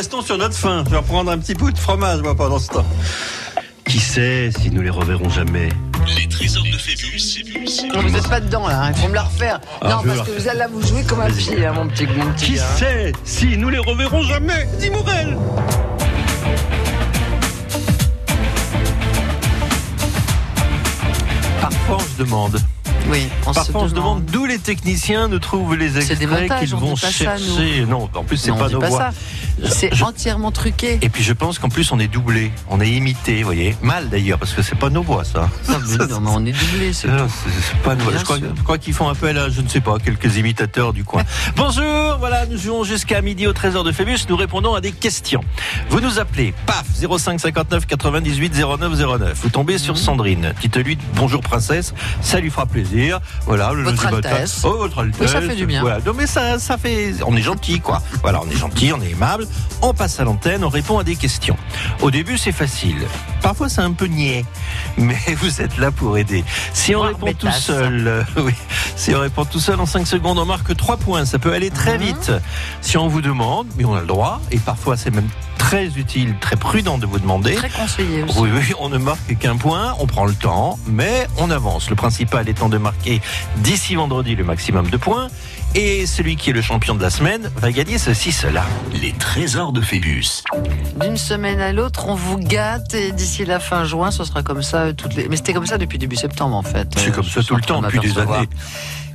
restons sur notre faim. Je vais reprendre un petit bout de fromage, moi, pendant ce temps. Qui sait si nous les reverrons jamais Les trésors de Phébus. Non, vous n'êtes pas dedans là, hein. il faut me la refaire. Ah, non, parce que vous allez là vous jouer comme un pied, hein, mon petit, mon petit Qui gars. sait si nous les reverrons jamais Dis Morel Parfois on se demande. Oui, on Parfois on se se demande d'où les techniciens nous trouvent les extraits qu'ils on vont pas ça, chercher. non, en plus c'est pas nos voix. C'est Je- entièrement truqué. Et puis je pense qu'en plus on est doublé, on est imité, vous voyez. Mal d'ailleurs, parce que c'est pas nos voix ça. Ah, mais non, mais on est doublé, c'est pas. Bien Je crois, qu'ils font appel à, je ne sais pas, quelques imitateurs du coin. Bonjour, voilà, nous jouons jusqu'à midi au trésor de Phébus. Nous répondons à des questions. Vous nous appelez, paf, 05 59 98 09 09. Vous tombez sur Mhm. Sandrine, qui te lui dit bonjour princesse, ça lui fera plaisir. Voilà, le Votre matin. Altesse. Oh, votre Altesse. Oui, ça fait du bien. Voilà. Non, mais ça, ça fait, on est gentil, quoi. Voilà, on est gentil, on est aimable. On passe à l'antenne, on répond à des questions. Au début, c'est facile. Parfois, c'est un peu niais. Mais vous êtes là pour aider. Si on répond tout seul, euh, oui. Si on répond tout seul en 5 secondes, on marque 3 points. Ça peut aller très Mhm. vite. Si on vous demande, mais on a le droit, et parfois c'est même très utile, très prudent de vous demander. très conseillé aussi. Oui, oui, on ne marque qu'un point, on prend le temps, mais on avance. Le principal étant de marquer d'ici vendredi le maximum de points. Et celui qui est le champion de la semaine va gagner ceci, cela. Les trésors de Phébus. D'une semaine à l'autre, on vous gâte et d'ici la fin juin, ce sera comme ça euh, toutes les. Mais c'était comme ça depuis début septembre en fait. C'est Euh, comme ça tout le temps, de depuis des années.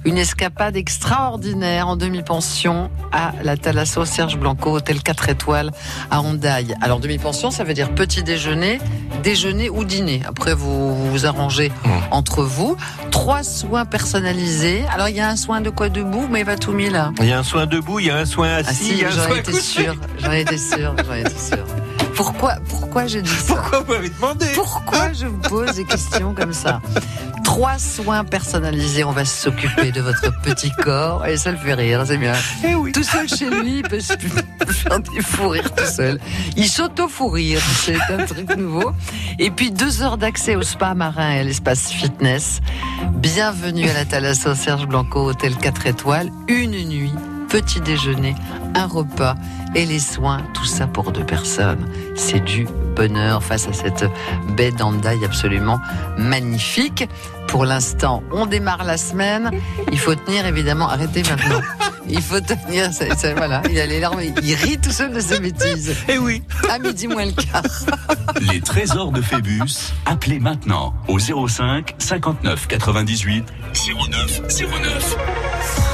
Une escapade extraordinaire en demi-pension à la Thalasso Serge Blanco, hôtel 4 étoiles à Hondaille. Alors demi-pension, ça veut dire petit déjeuner, déjeuner ou dîner. Après, vous vous, vous arrangez Mmh. entre vous. Trois soins personnalisés. Alors il y a un soin de quoi debout, mais il va tout mis là. Il y a un soin debout, il y a un soin assis, si, il y a un j'en soin couché. sûre, j'en ai été sûre, j'en sûre. Pourquoi, pourquoi j'ai dit ça Pourquoi vous m'avez demandé Pourquoi je vous pose des questions comme ça Trois soins personnalisés, on va s'occuper de votre petit corps et ça le fait rire, c'est bien. Eh oui. Tout seul chez lui, il peut se faire des fous rires tout seul. Il s'auto-fou rire, c'est un truc nouveau. Et puis deux heures d'accès au spa marin et à l'espace fitness. Bienvenue à la Thalasso Serge Blanco, hôtel 4 étoiles, une nuit, petit déjeuner, un repas et les soins, tout ça pour deux personnes. C'est du bonheur face à cette baie d'Andaï absolument magnifique. Pour l'instant, on démarre la semaine. Il faut tenir évidemment. Arrêtez maintenant. Il faut tenir. ça- ça- voilà, il a les larmes. Il rit tout seul de ses bêtises. Eh oui. À midi moins le quart. Les trésors de Phébus. Appelez maintenant au 05 59 98 09 09.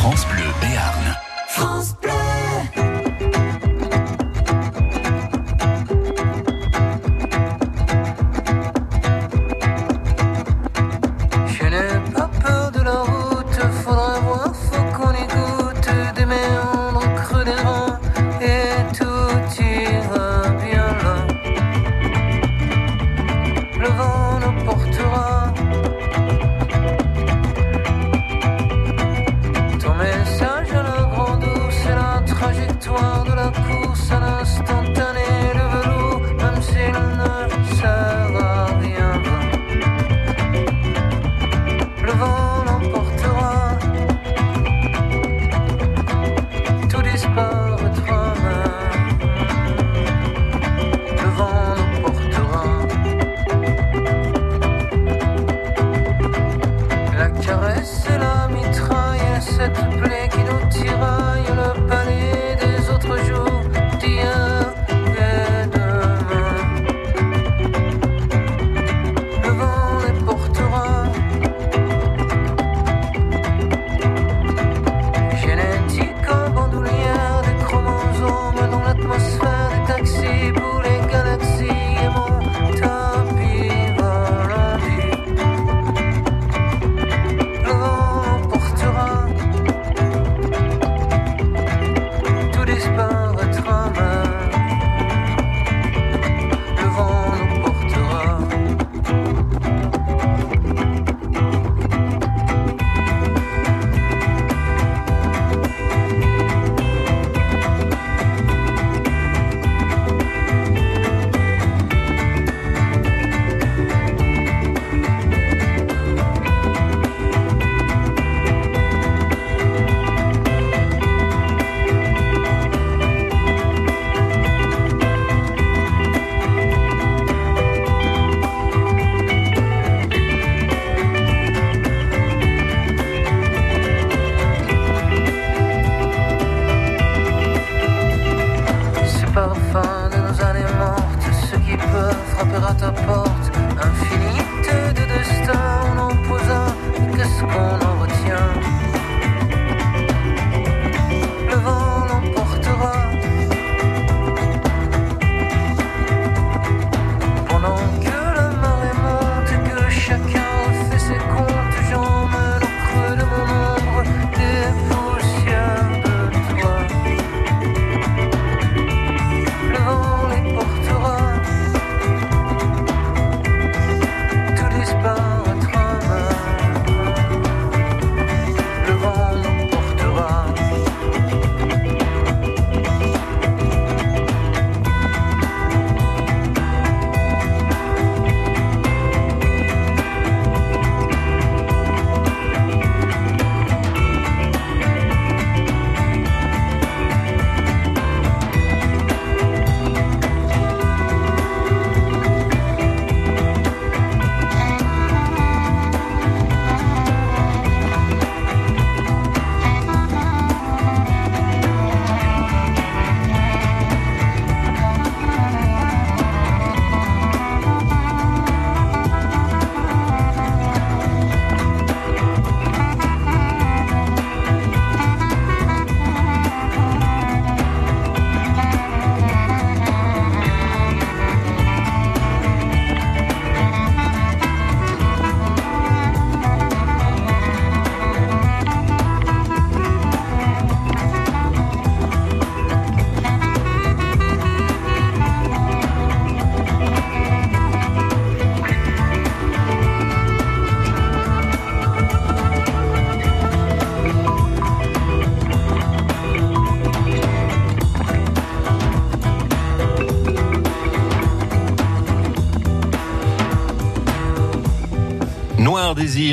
France Bleu Béarn. Je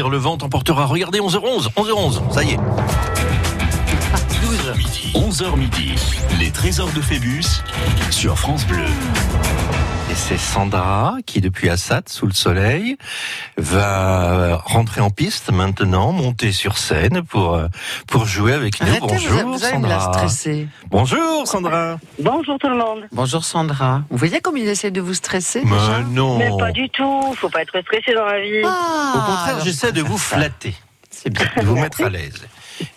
Le vent emportera. Regardez, 11h11, 11h11, ça y est. 11h midi. Les trésors de Phébus sur France Bleu. Et c'est Sandra qui, depuis Assad, sous le soleil, va rentrer en piste maintenant, monter sur scène pour, euh, pour jouer avec nous. Arrêtez, Bonjour vous, vous Sandra. stresser. Bonjour Sandra. Bonjour tout le monde. Bonjour Sandra. Vous voyez comme il essaie de vous stresser Mais déjà non. Mais pas du tout, faut pas être stressé dans la vie. Ah, Au contraire, j'essaie de vous flatter, C'est bien. de vous mettre à l'aise.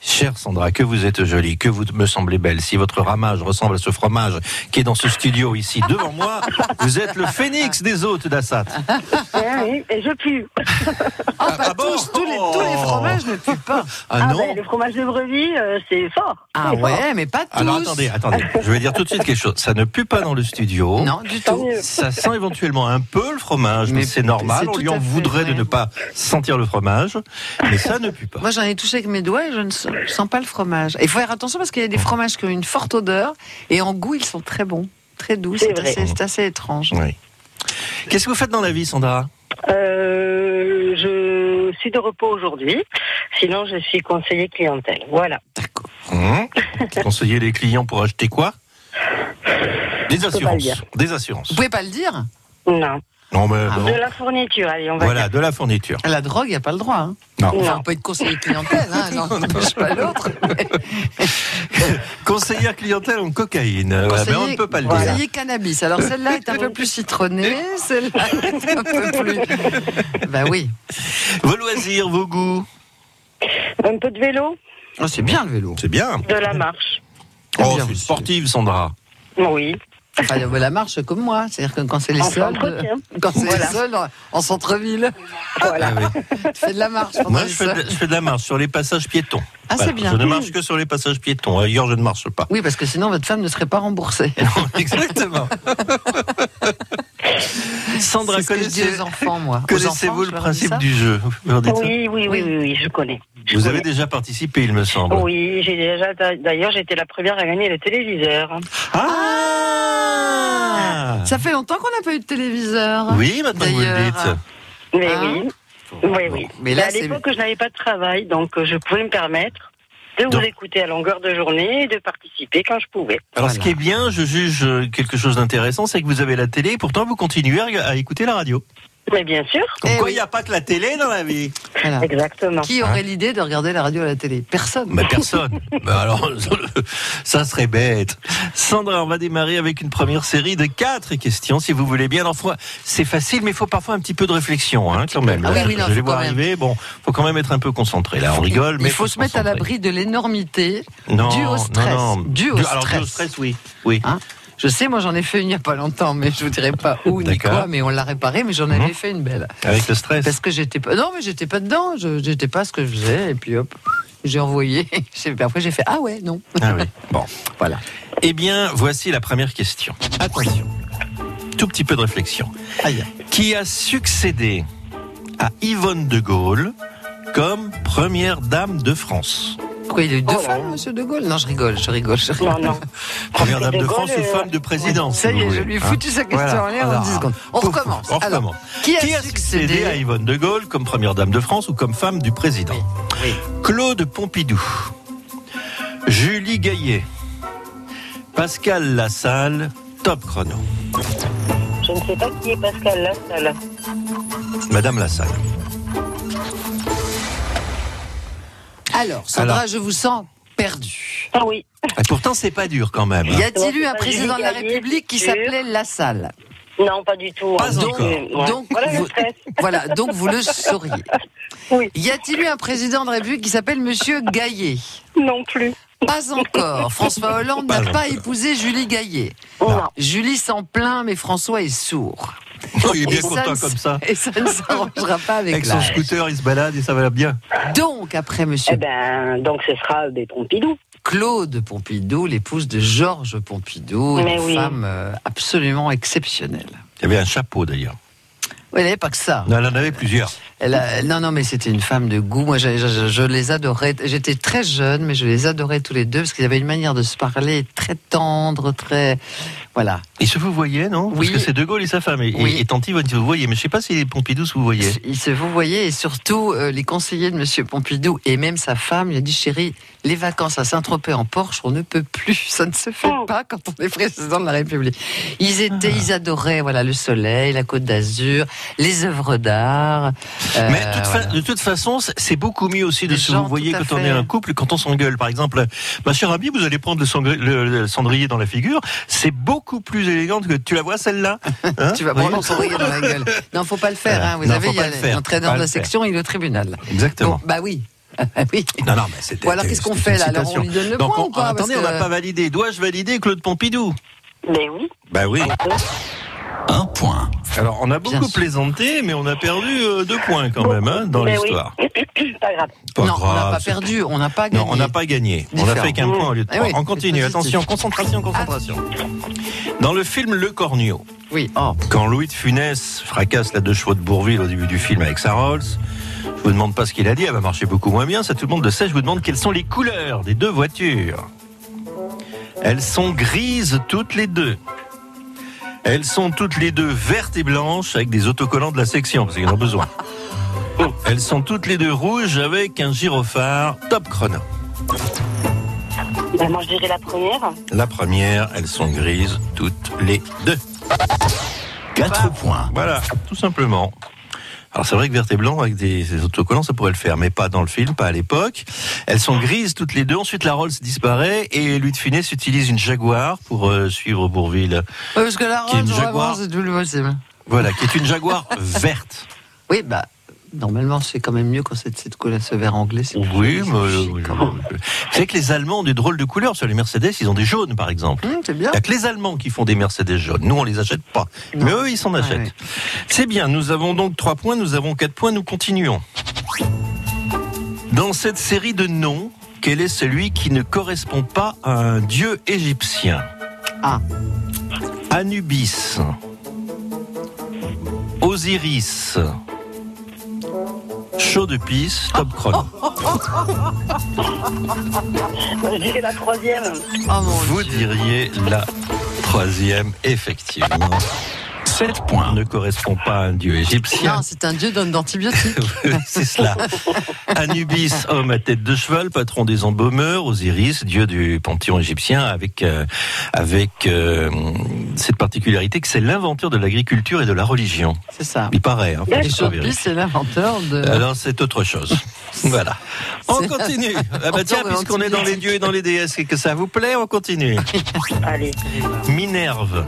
Chère Sandra, que vous êtes jolie, que vous me semblez belle. Si votre ramage ressemble à ce fromage qui est dans ce studio ici devant moi, vous êtes le phénix des hôtes d'Assad. Ah oui, et je pue. Ah, pas ah bon tous, tous les, tous les fromages ne puent pas. Ah Ah non ben, le fromage de brebis, euh, c'est fort. Ah fort. ouais, mais pas tous. Alors attendez, attendez. Je vais dire tout de suite quelque chose. Ça ne pue pas dans le studio. Non, du tout. Ça sent éventuellement un peu le fromage, mais, Mais c'est normal. On lui en voudrait de ne pas sentir le fromage, mais ça ne pue pas. Moi, j'en ai touché avec mes doigts et je ne sens, je sens pas le fromage. Il faut faire attention parce qu'il y a des fromages qui ont une forte odeur et en goût, ils sont très bons, très doux. C'est assez, étrange. Oui. Qu'est-ce que vous faites dans la vie, Sandra? Euh, je suis de repos aujourd'hui. Sinon, je suis conseiller clientèle. Voilà. D'accord. Hum? Conseiller les clients pour acheter quoi? Des pas le assurances. dire. Des assurances. Vous pouvez pas le dire? Non. Non, mais Ah. De la fourniture, allez, on va Voilà, dire. de la fourniture. La drogue, il n'y a pas le droit. Hein. Non. Enfin, Non. on peut être conseiller clientèle, hein, non, n'empêche pas l'autre. Conseillère clientèle en cocaïne. Voilà, mais on ne peut pas le dire. conseiller cannabis. Alors celle-là est un peu plus citronnée, celle-là est un peu plus. Bah oui. Vos loisirs, vos goûts. Un peu de vélo, Oh, c'est bien le vélo. C'est bien. de la marche. Oh, bien c'est sportive, Sandra. Oui. Enfin, la marche comme moi, c'est-à-dire que quand c'est les soldes, quand c'est Voilà. les soldes en- en centre-ville, Voilà. Ah oui. tu fais de la marche Moi, les je fais, de, soldes. je fais de la marche sur les passages piétons. Ah, c'est bien. Je ne marche que sur les passages piétons. Ailleurs, je ne marche pas. Oui, parce que sinon votre femme ne serait pas remboursée. Exactement. Sandra, connaissez- aux enfants, moi? Aux connaissez-vous enfants, le principe du jeu Oui, oui, oui, oui, oui, je connais. Je Vous connais. avez déjà participé, il me semble. Oui, j'ai déjà. D'ailleurs, j'étais la première à gagner le téléviseur. Ah Ça fait longtemps qu'on n'a pas eu de téléviseur. Oui, maintenant que vous le dites. Mais Ah. oui. Oui, oui. Mais là, à l'époque, je n'avais pas de travail, donc euh, je pouvais me permettre de vous Donc- écouter à longueur de journée et de participer quand je pouvais. Alors, ce qui est bien, je juge euh, quelque chose d'intéressant, c'est que vous avez la télé et pourtant vous continuez à écouter la radio. Mais bien sûr, Comme Eh quoi, il oui. n'y a pas que la télé dans la vie. Voilà. exactement. Qui aurait l'idée de regarder la radio à la télé? Personne. Mais personne. Mais alors, ça serait bête. Sandra, on va démarrer avec une première série de quatre questions, si vous voulez bien. Faut- c'est facile, mais il faut parfois un petit peu de réflexion, hein, quand même. Ah oui, oui, non, je vais faut voir quand même. arriver. Bon, faut quand même être un peu concentré. Là, on rigole, mais Il faut se mettre à l'abri de l'énormité Non, dû au stress. non, non. Dû au alors, dû au stress. stress, oui, oui. Hein? Je sais, moi j'en ai fait une il n'y a pas longtemps, mais je vous dirai pas où ni quoi, mais on l'a réparée, mais j'en avais Mhm. fait une belle. Avec le stress. Parce que j'étais pas. Non, mais j'étais pas dedans, je j'étais pas ce que je faisais, et puis hop, j'ai envoyé. Après j'ai fait Ah ouais, non. Ah oui. Bon. Voilà. Eh bien, voici la première question. Attention. Tout petit peu de réflexion. Aïe. Qui a succédé à Yvonne de Gaulle comme première dame de France? Pourquoi il a eu deux Oh femmes, là. monsieur De Gaulle? Non, je rigole, je rigole, je rigole. Non, non. Première dame de De France ou euh, femme de présidence Ça si y est, je lui ai hein. foutu sa question Voilà. en l'air en Alors, 10 secondes. On pouf, recommence. On Alors, recommence. qui a Qui a succédé à Yvonne de Gaulle comme première dame de France ou comme femme du président? Oui. Claude Pompidou, Julie Gaillet, Pascal Lassalle, top chrono. Je ne sais pas qui est Pascal Lassalle. Madame Lassalle. Alors, Sandra, Alors. je vous sens perdu. Ah oui. Et pourtant, c'est pas dur quand même. hein. Y a-t-il eu un président de la République qui s'appelait Lassalle? Ah, Non, pas du tout. Pas Donc, encore. euh. Donc, voilà vous-. Voilà, donc vous le sauriez. Oui. Y a-t-il eu un président de la République qui s'appelle Monsieur Gaillet? Non plus. Pas encore. François Hollande n'a pas épousé Julie Gaillet. Non. Julie s'en plaint, mais François est sourd. Oh, il est bien Et content comme ça. Et ça ne s'arrangera pas avec, Avec son scooter, il se balade et ça va bien. Donc, après Monsieur Eh ben, donc ce sera des Pompidou. Claude Pompidou, l'épouse de Georges Pompidou, Mais une oui. femme euh, absolument exceptionnelle. Il y avait un chapeau d'ailleurs. Oui, elle n'avait pas que ça. Non, elle en avait plusieurs. Elle a- non, non, mais c'était une femme de goût. Moi, je, je- je les adorais. J'étais très jeune, mais je les adorais tous les deux parce qu'ils avaient une manière de se parler très tendre, très. Voilà. Il se vous voyez, non? Parce Oui. que c'est De Gaulle et sa femme. Et, Oui. et Tanti va vous voyez. Mais je sais pas si les Pompidou se vous voyez. Il se vous voyez, et surtout euh, les conseillers de Monsieur Pompidou et même sa femme, il a dit chérie, les vacances à Saint-Tropez en Porsche, on ne peut plus. Ça ne se fait Oh. pas quand on est président de la République. Ils étaient, ils adoraient voilà le soleil, la Côte d'Azur, les œuvres d'art. Euh, Mais de toute, fa- voilà. de toute façon, c'est- beaucoup mieux aussi de Les se à quand on est un couple, quand on s'engueule. Par exemple, ma chère Abby, vous allez prendre le, le- le cendrier dans la figure. C'est beaucoup plus élégant que tu la vois celle-là. Hein Tu vas Oui. prendre ton sourire dans la gueule. Non, faut pas le faire. Hein. Vous Non, savez, il y a le l'entraîneur de la le faire. section, il est au tribunal. Exactement. Bon, bah oui. Oui. Non, non, mais c'était. Bon, alors qu'est-ce qu'on fait là? Alors on lui donne le Donc, point on- ou pas? attendez, Parce on n'a que- pas validé. Dois-je valider Claude Pompidou? Ben oui. Bah oui. Un point. Alors, on a Bien beaucoup sûr. plaisanté, mais on a perdu euh, deux points quand même hein, dans Ben oui. l'histoire. Pas grave. Pas non, on n'a pas perdu, on n'a pas gagné. Non, on n'a pas gagné. On a Différent. fait qu'un point au lieu de Eh trois. oui, on continue. Attention, concentration, concentration. Dans le film Le Cornio, Oui. Oh. quand Louis de Funès fracasse la deux chevaux de Bourville au début du film avec sa Rolls, je vous demande pas ce qu'il a dit, elle va marcher beaucoup moins bien, ça tout le monde le sait. Je vous demande quelles sont les couleurs des deux voitures. Elles sont grises toutes les deux. Elles sont toutes les deux vertes et blanches avec des autocollants de la section, parce qu'ils en ont besoin. Elles sont toutes les deux rouges avec un gyrophare top chrono. Ben, moi, je dirais la première. La première, elles sont grises toutes les deux. 4 points. Voilà, tout simplement. Alors c'est vrai que vert et blanc avec des, des autocollants, ça pourrait le faire, mais pas dans le film, pas à l'époque. Elles sont grises toutes les deux. Ensuite, la Rolls disparaît et Louis de Funès utilise une Jaguar pour euh, suivre Bourville. Ouais, parce que la Rolls, Jaguar. c'est tout le possible. Voilà, qui est une Jaguar verte. Oui, bah, normalement, c'est quand même mieux quand c'est cette couleur, ce vert anglais. Oui, mais c'est euh, oui, oui. Vous savez que les Allemands ont des drôles de couleurs sur les Mercedes. Ils ont des jaunes, par exemple. Hum, c'est bien. Il n'y a que les Allemands qui font des Mercedes jaunes. Nous, on les achète pas. Non. Mais eux, ils s'en achètent. ouais. C'est bien. Nous avons donc trois points. Nous avons quatre points. Nous continuons. Dans cette série de noms, quel est celui qui ne correspond pas à un dieu égyptien? Ah. Anubis. Osiris. Chaud de pisse, top chrono. Je dirais la troisième. Vous diriez la troisième, effectivement. 7 points. Ne correspond pas à un dieu égyptien. Non, c'est un dieu d'homme d'antibiotiques. C'est cela. Anubis, homme à tête de cheval, patron des embaumeurs, Osiris, dieu du panthéon égyptien, avec euh, avec euh, cette particularité que c'est l'inventeur de l'agriculture et de la religion. C'est ça. Il paraît. Hein, c'est l'inventeur de. Alors c'est autre chose. Voilà. On C'est- continue. Ah bah tiens, puisqu'on est dans les dieux et dans les déesses et que ça vous plaît, on continue. Allez. Minerve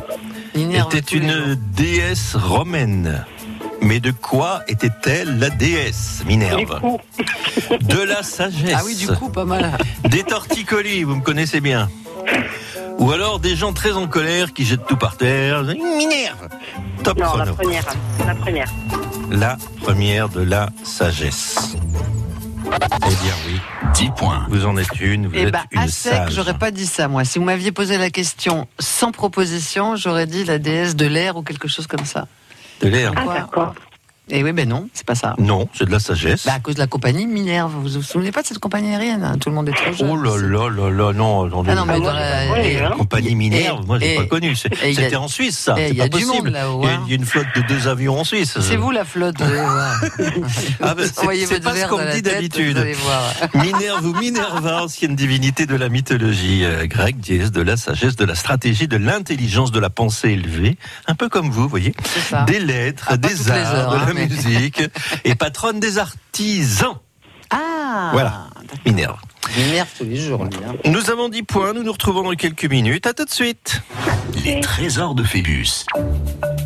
était une déesse romaine. Mais de quoi était-elle la déesse, Minerve De la sagesse. Ah oui, du coup, pas mal. Des torticolis, vous me connaissez bien. Ou alors des gens très en colère qui jettent tout par terre. Minerve Top non, la première. La première. La première de la sagesse. Eh bien oui, 10 points. vous en êtes une, vous Eh êtes ben, une à sec, sage. j'aurais pas dit ça, moi. Si vous m'aviez posé la question sans proposition, j'aurais dit la déesse de l'air ou quelque chose comme ça. De l'air. Ah, d'accord. Et oui, ben non, c'est pas ça. Non, c'est de la sagesse. Bah, à cause de la compagnie Minerve. Vous vous souvenez pas de cette compagnie aérienne hein? Tout le monde est trop jeune. Oh là là là là, non, attendez. Ah non, mais Ah, dans la- pas et- connu, hein. Compagnie Minerve, Et- moi j'ai et- pas connu. C'est- et il y a- C'était en Suisse, ça. il y a pas du possible. monde là-haut, Il y a- hein. il y a une flotte de deux avions en Suisse. C'est vous la flotte, vous allez voir. Ah ben, c'est- pas ce qu'on me dit d'habitude. Minerve ou Minerva, ancienne divinité de la mythologie euh, grecque, déesse de la sagesse, de la stratégie, de l'intelligence, de la pensée élevée, un peu comme vous, voyez, C'est ça. des lettres, des arts, musique, et patronne des artisans. Ah Voilà. Minerve. Minerve tous les jours, lui. hein. Nous avons 10 points, nous nous retrouvons dans quelques minutes. À tout de suite. Les trésors de Phébus.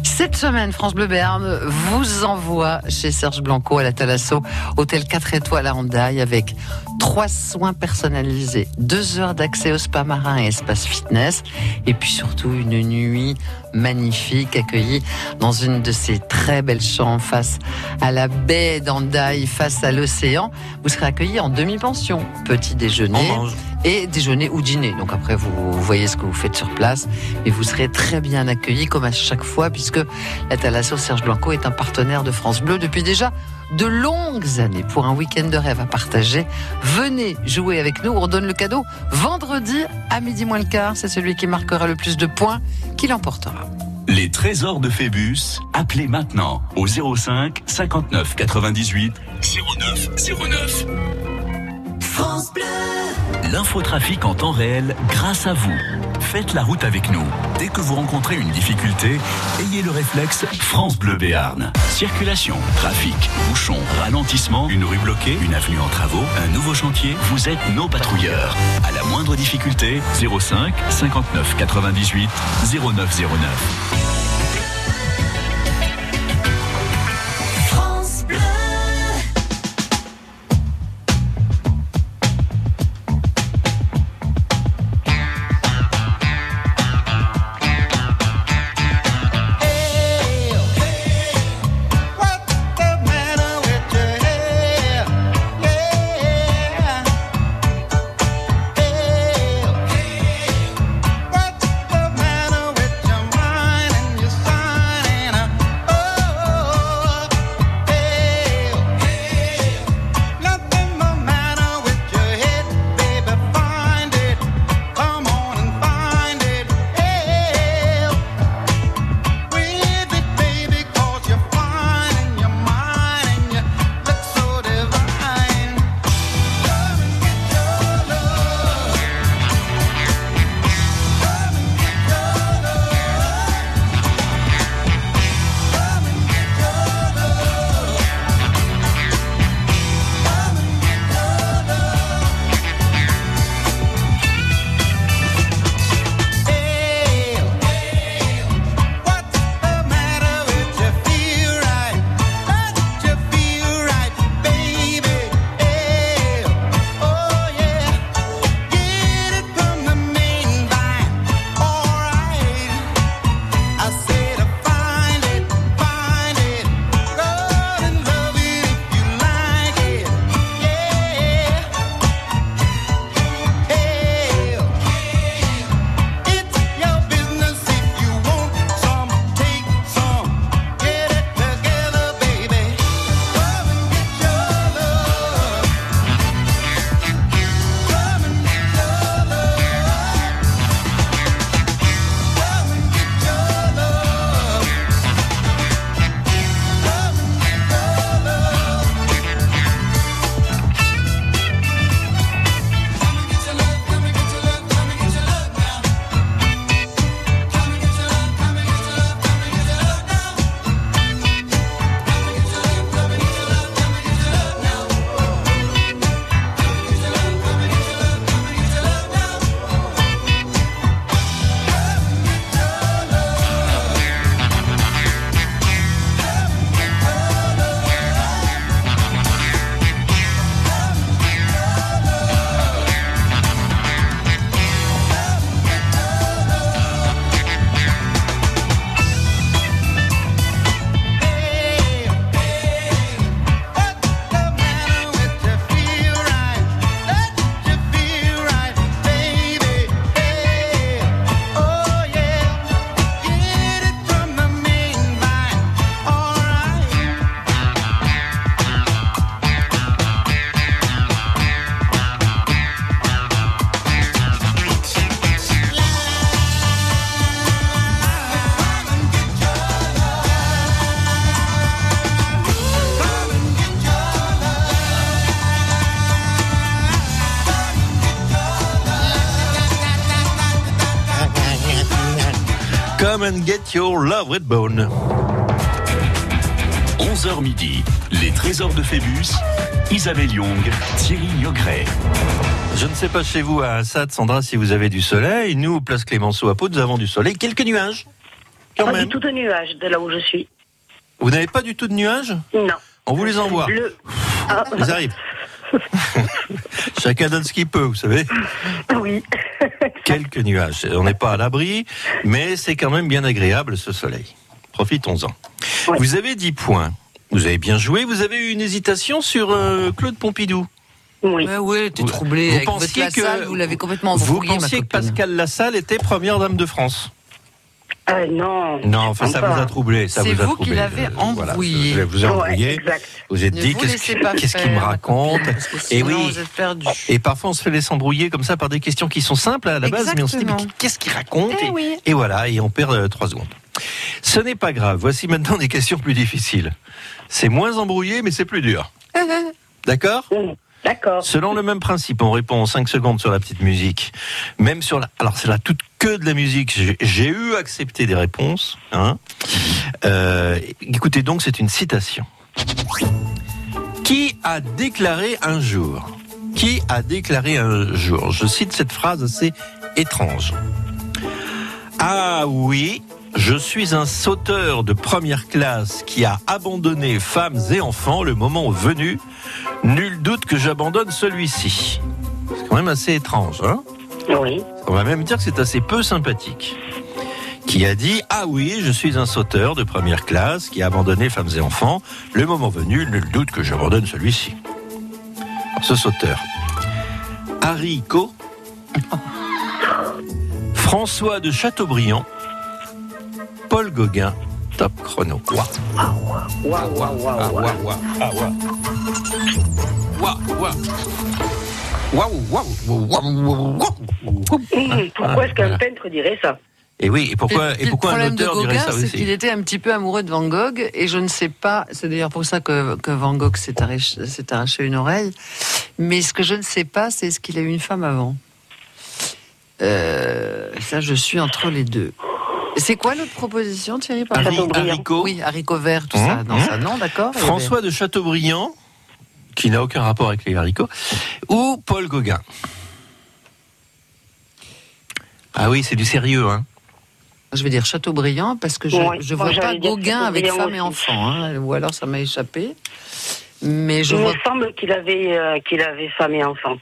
Cette semaine, France Bleu Béarn vous envoie chez Serge Blanco à la Thalasso, hôtel 4 étoiles à Hendaye avec trois soins personnalisés, deux heures d'accès au spa marin et espace fitness, et puis surtout une nuit magnifique accueillie dans une de ces très belles chambres face à la baie d'Hendaye, face à l'océan. Vous serez accueilli en demi-pension, petit On déjeuner mange. et déjeuner ou dîner. Donc après, vous voyez ce que vous faites sur place, mais vous serez très bien accueillis comme à chaque fois, puisque la Thalasso Serge Blanco est un partenaire de France Bleu depuis déjà de longues années pour un week-end de rêve à partager. Venez jouer avec nous. On donne le cadeau vendredi à midi moins le quart. C'est celui qui marquera le plus de points qui l'emportera. Les trésors de Phébus, appelez maintenant au 05 59 98 09 09. France Bleu. L'infotrafic en temps réel grâce à vous. Faites la route avec nous. Dès que vous rencontrez une difficulté, ayez le réflexe France Bleu Béarn. Circulation, trafic, bouchon, ralentissement, une rue bloquée, une avenue en travaux, un nouveau chantier, vous êtes nos patrouilleurs. À la moindre difficulté, 05 59 98 0909. Get your love with bone. 11h midi, les trésors de Phébus, Isabelle Young, Thierry Niogret. Je ne sais pas chez vous à Assad, Sandra, si vous avez du soleil. Nous, place Clémenceau à Pau, nous avons du soleil. Quelques nuages, quand Pas même. du tout de nuages de là où je suis. Vous n'avez pas du tout de nuages? Non. On vous les envoie. Le... Ah, Ils arrivent. Chacun donne ce qu'il peut, vous savez. oui. Quelques nuages. On n'est pas à l'abri, mais c'est quand même bien agréable ce soleil. Profitons-en. Ouais. Vous avez 10 points. Vous avez bien joué. Vous avez eu une hésitation sur euh, Claude Pompidou? Oui. Ouais, t'es Vous- troublé. vous avec votre pensiez que- vous l'avez complètement Vous embrouillé, ma pensiez que. Pascal Lassalle était première dame de France? Euh, non. Non, enfin, ça vous a troublé. ça C'est vous a vous troublé. qui l'avez Euh, voilà, embrouillé. vous Ouais, embrouillé. exact. Vous êtes Ne dit, vous qu'est-ce qu'il me raconte Et sinon, oui. vous êtes perdu. Et parfois, on se fait laisser embrouiller comme ça par des questions qui sont simples à la base, mais on se dit, mais qu'est-ce qu'il raconte Eh et, oui. et voilà, et on perd euh, trois secondes. Ce n'est pas grave. Voici maintenant des questions plus difficiles. C'est moins embrouillé, mais c'est plus dur. D'accord. D'accord. Selon le même principe, on répond en 5 secondes sur la petite musique. Même sur la. Alors, c'est la toute que de la musique. J'ai- eu accepté des réponses. Hein. Euh, écoutez donc, c'est une citation. Qui a déclaré un jour? Qui a déclaré un jour? Je cite cette phrase assez étrange. Ah oui, je suis un sauteur de première classe qui a abandonné femmes et enfants le moment venu. Nul doute que j'abandonne celui-ci. C'est quand même assez étrange, hein Oui. On va même dire que c'est assez peu sympathique. Qui a dit Ah oui, je suis un sauteur de première classe qui a abandonné femmes et enfants. Le moment venu, nul doute que j'abandonne celui-ci. Ce sauteur. Harry Co. François de Chateaubriand. Paul Gauguin. Top chrono. Waouh. Waouh, waouh, waouh, Ah, waouh. waouh, waouh. Ah, waouh. Waouh, waouh. Waouh, waouh, waouh, waouh. Hum, Pourquoi est-ce qu'un Voilà. peintre dirait ça Et oui, et pourquoi, et pourquoi un problème de auteur dirait Gauguin, ça c'est qu'il aussi était un petit peu amoureux de Van Gogh, et je ne sais pas, c'est d'ailleurs pour ça que, que Van Gogh s'est arraché, s'est arraché une oreille, mais ce que je ne sais pas, c'est est-ce qu'il a eu une femme avant. Euh, ça, je suis entre les deux. C'est quoi l'autre proposition, Thierry haricot. Oui, haricots verts, tout Mmh, ça. Non, mmh. ça, non, d'accord. François de Chateaubriand, qui n'a aucun rapport avec les haricots, ou Paul Gauguin. Ah oui, c'est du sérieux, hein. Je vais dire Chateaubriand parce que je moi, vois pas Gauguin avec femme et enfant, hein, ou alors ça m'a échappé. Mais je Il vois me semble qu'il avait, euh, qu'il avait femme et enfant.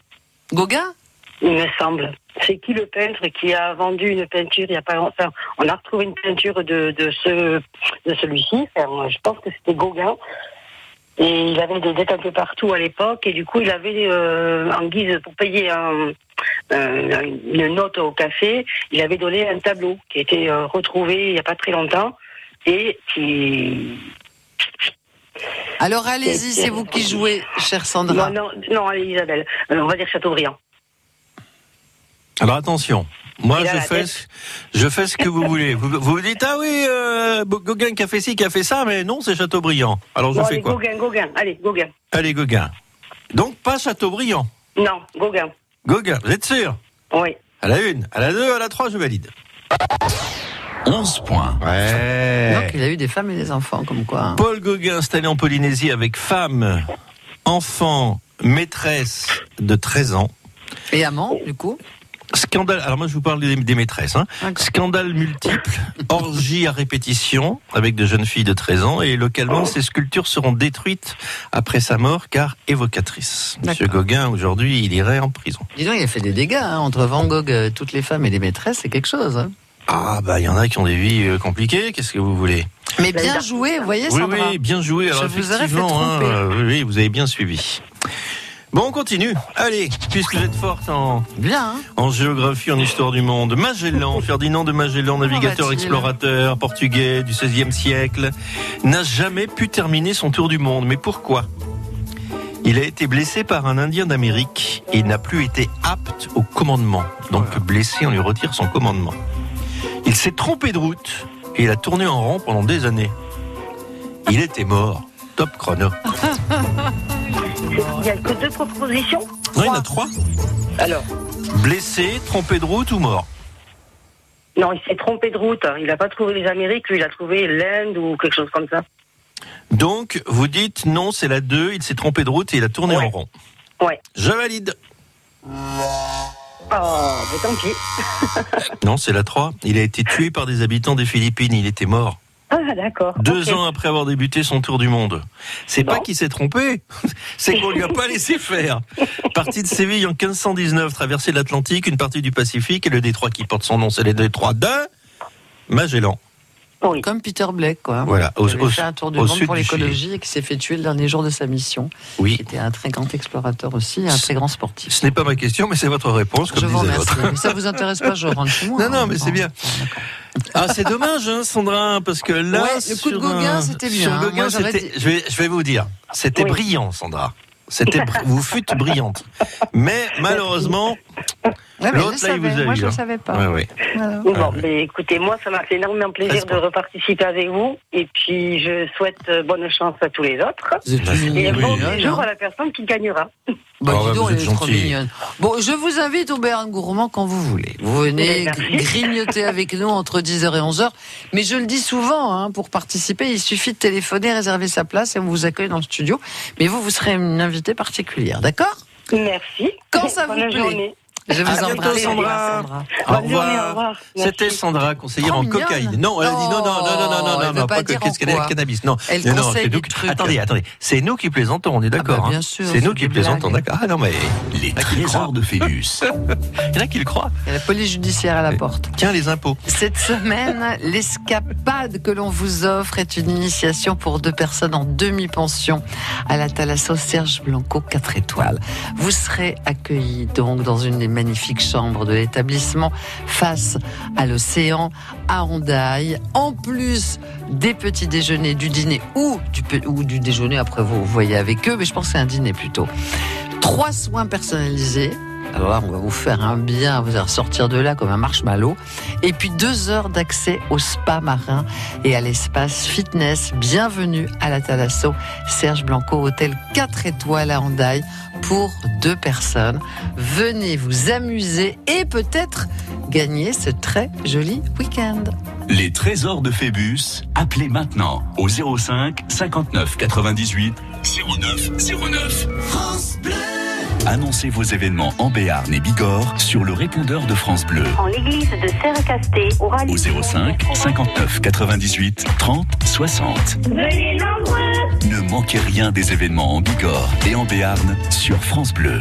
Gauguin? Il me semble. C'est qui le peintre qui a vendu une peinture il y a pas longtemps? On a retrouvé une peinture de, de, ce, de celui-ci. Enfin, je pense que c'était Gauguin. Et il avait des dettes un peu partout à l'époque. Et du coup, il avait, euh, en guise pour payer un, un- une note au café, il avait donné un tableau qui a été euh, retrouvé il n'y a pas très longtemps. Et qui. Alors allez-y, c'est vous qui jouez, chère Sandra. Non, non, non, allez, Isabelle. Euh, on va dire Chateaubriand. Alors attention, moi Il a je fais, ce- je fais ce que vous voulez. Vous vous vous dites ah oui, euh, Gauguin qui a fait ci, qui a fait ça, mais non, c'est Chateaubriand. Alors je Bon, fais allez, quoi Gauguin, Gauguin. Allez, Gauguin. Allez Gauguin. Donc pas Chateaubriand. Non, Gauguin. Gauguin, vous êtes sûr Oui. À la une, à la deux, à la trois, je valide. 11 points. Ouais. Donc il a eu des femmes et des enfants, comme quoi. hein. Paul Gauguin installé en Polynésie avec femme, enfant, maîtresse de 13 ans. Et amant, du coup. Scandale, alors moi je vous parle des, des maîtresses. Hein. Scandale multiple, orgie à répétition avec de jeunes filles de 13 ans et localement ces sculptures seront détruites après sa mort car évocatrices. Monsieur. Gauguin aujourd'hui il irait en prison. Dis donc, il a fait des dégâts hein, entre Van Gogh, euh, toutes les femmes et les maîtresses, c'est quelque chose. hein. Ah bah il y en a qui ont des vies euh, compliquées, qu'est-ce que vous voulez? Mais Ben, bien joué, vous voyez, Oui Sandra. oui, bien joué. Alors Je vous aurais fait effectivement, hein, euh, oui, oui, vous avez bien suivi. Bon, on continue. Allez, puisque vous êtes forte en, Bien, hein En géographie, en histoire du monde, Magellan, Ferdinand de Magellan, navigateur explorateur portugais du XVIe siècle, n'a jamais pu terminer son tour du monde. Mais pourquoi? Il a été blessé par un Indien d'Amérique et n'a plus été apte au commandement. Donc blessé, on lui retire son commandement. Il s'est trompé de route et il a tourné en rond pendant des années. Il était mort. Top chrono. Il n'y a que deux propositions Non, il y en a trois. Alors, Blessé, trompé de route ou mort non, il s'est trompé de route. Il n'a pas trouvé les Amériques, lui, il a trouvé l'Inde ou quelque chose comme ça. Donc, vous dites non, c'est la 2, il s'est trompé de route et il a tourné Ouais. en rond. Ouais. Je valide. Oh, mais tant pis. Non, c'est la 3. Il a été tué par des habitants des Philippines, il était mort. Ah, d'accord. Deux ans après avoir débuté son tour du monde. C'est pas qu'il s'est trompé, c'est qu'on lui a pas laissé faire. Parti de Séville en 1519, traversée de l'Atlantique, une partie du Pacifique et le détroit qui porte son nom, c'est le détroit de Magellan. Oui. Comme Peter Blake, quoi. Voilà, au, Qui avait au- fait un tour du monde pour l'écologie et qui s'est fait tuer le dernier jour de sa mission. Oui. Qui était un très grand explorateur aussi, un très grand sportif. Ce n'est pas ma question, mais c'est votre réponse, comme Je vous disait l'autre. Mais ça vous intéresse pas, je rentre chez moi. Non, non, hein. mais c'est bien. Ah, c'est dommage, hein, Sandra, parce que là, Ouais, le coup de Gauguin, un- c'était bien. Gauguin, Moi, j'aurais c'était- dit- je, vais, je vais vous dire, c'était Oui. brillant, Sandra. C'était, br- vous fûtes brillante. Mais malheureusement, Ouais, mais L'autre, je là, il le savais. vous a Moi, eu, je ne hein. le savais pas. ouais, ouais. Voilà. Bon, mais écoutez, moi, ça m'a fait énormément plaisir de reparticiper avec vous. Et puis, je souhaite euh, bonne chance à tous les autres. Vous Et bon séjour hein. à la personne qui gagnera. Bah, Oh, dis donc, vous elle est trop mignonne. Bon, je vous invite au Béarn Gourmand quand vous voulez. Vous venez Merci. grignoter avec nous entre 10h et 11h. Mais je le dis souvent, hein, pour participer, il suffit de téléphoner, réserver sa place et on vous accueille dans le studio. Mais vous, vous serez une invitée particulière, d'accord? Merci. Quand ça vous Bonne plaît. journée. Je vous À bientôt, embrasse. Sandra. Sandra. Au revoir. C'était Sandra, conseillère Trop en cocaïne. Non, elle a dit non, non, non, non, non, non, elle non, non, pas pas dire que- qu'est-ce qu'elle est quoi. cannabis. Non, Elle non, c'est nous des qui- trucs. Attendez, attendez. C'est nous qui plaisantons, on est d'accord. bah, hein. bien sûr, C'est c'est nous qui plaisantons, d'accord. Ah non, mais Les Ah, trésors de Phébus. il y en a qui le croient. Il y a la police judiciaire à la porte. Tiens, les impôts. Cette semaine, l'escapade que l'on vous offre est une initiation pour deux personnes en demi-pension à la Thalasso Serge Blanco 4 étoiles. Vous serez accueillis donc dans une des magnifiques chambres de l'établissement face à l'océan à Hondaille. En plus des petits déjeuners, du dîner ou du, déjeuner, après vous, vous voyez avec eux, mais je pense que c'est un dîner plutôt. Trois soins personnalisés. Alors là, on va vous faire un bien, vous allez ressortir de là comme un marshmallow. Et puis deux heures d'accès au spa marin et à l'espace fitness. Bienvenue à la Thalasso Serge Blanco, hôtel 4 étoiles à Hendaye pour deux personnes. Venez vous amuser et peut-être gagner ce très joli week-end. Les trésors de Phébus, appelez maintenant au 05 59 98 09 09. France Bleu. Annoncez vos événements en Béarn et Bigorre sur le répondeur de France Bleu en l'église de Serre-Casté aura au 05 59 98 30 60. Venez nombreux Ne manquez rien des événements en Bigorre et en Béarn sur France Bleu.